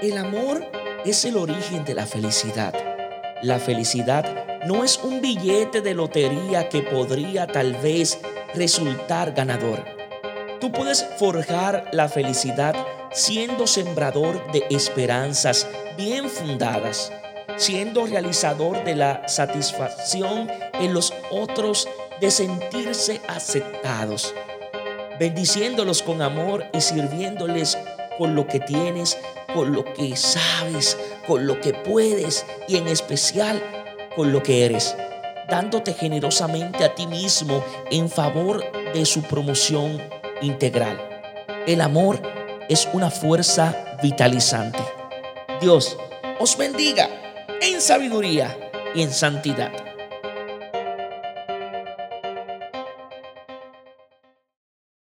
El amor es el origen de la felicidad. La felicidad no es un billete de lotería que podría tal vez resultar ganador. Tú puedes forjar la felicidad siendo sembrador de esperanzas bien fundadas, siendo realizador de la satisfacción en los otros de sentirse aceptados, bendiciéndolos con amor y sirviéndoles con lo que tienes, con lo que sabes, con lo que puedes y en especial con lo que eres, dándote generosamente a ti mismo en favor de su promoción integral. El amor es una fuerza vitalizante. Dios os bendiga en sabiduría y en santidad.